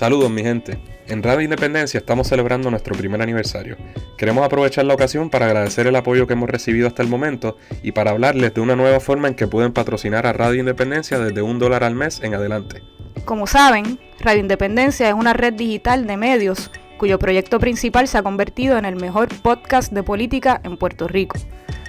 Saludos mi gente. En Radio Independencia estamos celebrando nuestro primer aniversario. Queremos aprovechar la ocasión para agradecer el apoyo que hemos recibido hasta el momento y para hablarles de una nueva forma en que pueden patrocinar a Radio Independencia desde un dólar al mes en adelante. Como saben, Radio Independencia es una red digital de medios cuyo proyecto principal se ha convertido en el mejor podcast de política en Puerto Rico.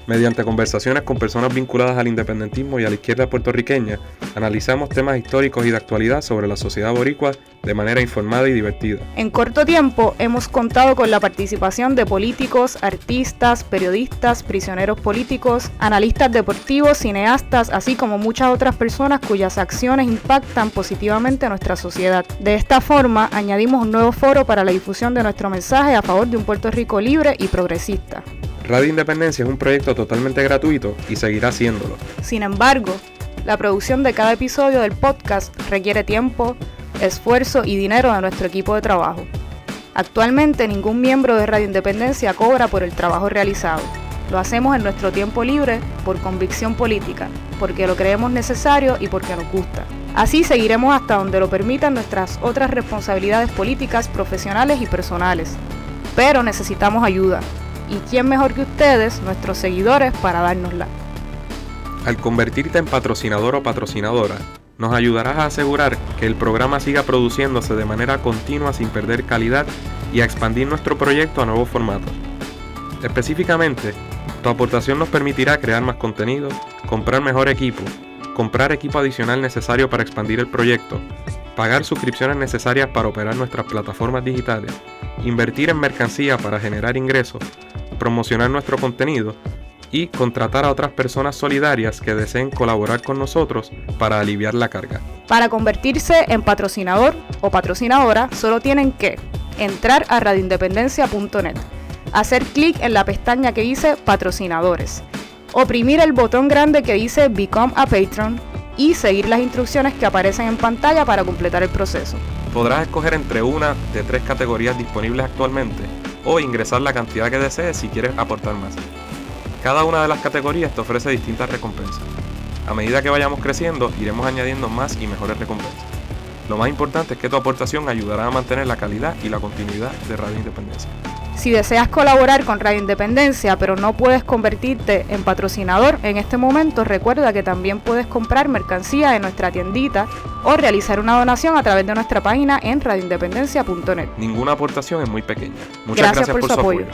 Mediante conversaciones con personas vinculadas al independentismo y a la izquierda puertorriqueña, analizamos temas históricos y de actualidad sobre la sociedad boricua de manera informada y divertida. En corto tiempo hemos contado con la participación de políticos, artistas, periodistas, prisioneros políticos, analistas deportivos, cineastas, así como muchas otras personas cuyas acciones impactan positivamente nuestra sociedad. De esta forma, añadimos un nuevo foro para la difusión de nuestro mensaje a favor de un Puerto Rico libre y progresista. Radio Independencia es un proyecto totalmente gratuito y seguirá haciéndolo. Sin embargo, la producción de cada episodio del podcast requiere tiempo, esfuerzo y dinero de nuestro equipo de trabajo. Actualmente ningún miembro de Radio Independencia cobra por el trabajo realizado. Lo hacemos en nuestro tiempo libre por convicción política, porque lo creemos necesario y porque nos gusta. Así seguiremos hasta donde lo permitan nuestras otras responsabilidades políticas, profesionales y personales. Pero necesitamos ayuda, y quién mejor que ustedes, nuestros seguidores, para dárnosla. Al convertirte en patrocinador o patrocinadora, nos ayudarás a asegurar que el programa siga produciéndose de manera continua sin perder calidad y a expandir nuestro proyecto a nuevos formatos. Específicamente, tu aportación nos permitirá crear más contenido, comprar mejor equipo, comprar equipo adicional necesario para expandir el proyecto, pagar suscripciones necesarias para operar nuestras plataformas digitales, invertir en mercancía para generar ingresos, promocionar nuestro contenido y contratar a otras personas solidarias que deseen colaborar con nosotros para aliviar la carga. Para convertirse en patrocinador o patrocinadora, solo tienen que entrar a radioindependencia.net, hacer clic en la pestaña que dice Patrocinadores, oprimir el botón grande que dice Become a Patron y seguir las instrucciones que aparecen en pantalla para completar el proceso. Podrás escoger entre una de tres categorías disponibles actualmente o ingresar la cantidad que desees si quieres aportar más. Cada una de las categorías te ofrece distintas recompensas. A medida que vayamos creciendo, iremos añadiendo más y mejores recompensas. Lo más importante es que tu aportación ayudará a mantener la calidad y la continuidad de Radio Independencia. Si deseas colaborar con Radio Independencia pero no puedes convertirte en patrocinador en este momento, recuerda que también puedes comprar mercancía en nuestra tiendita o realizar una donación a través de nuestra página en radioindependencia.net. Ninguna aportación es muy pequeña. Muchas gracias, por, su apoyo.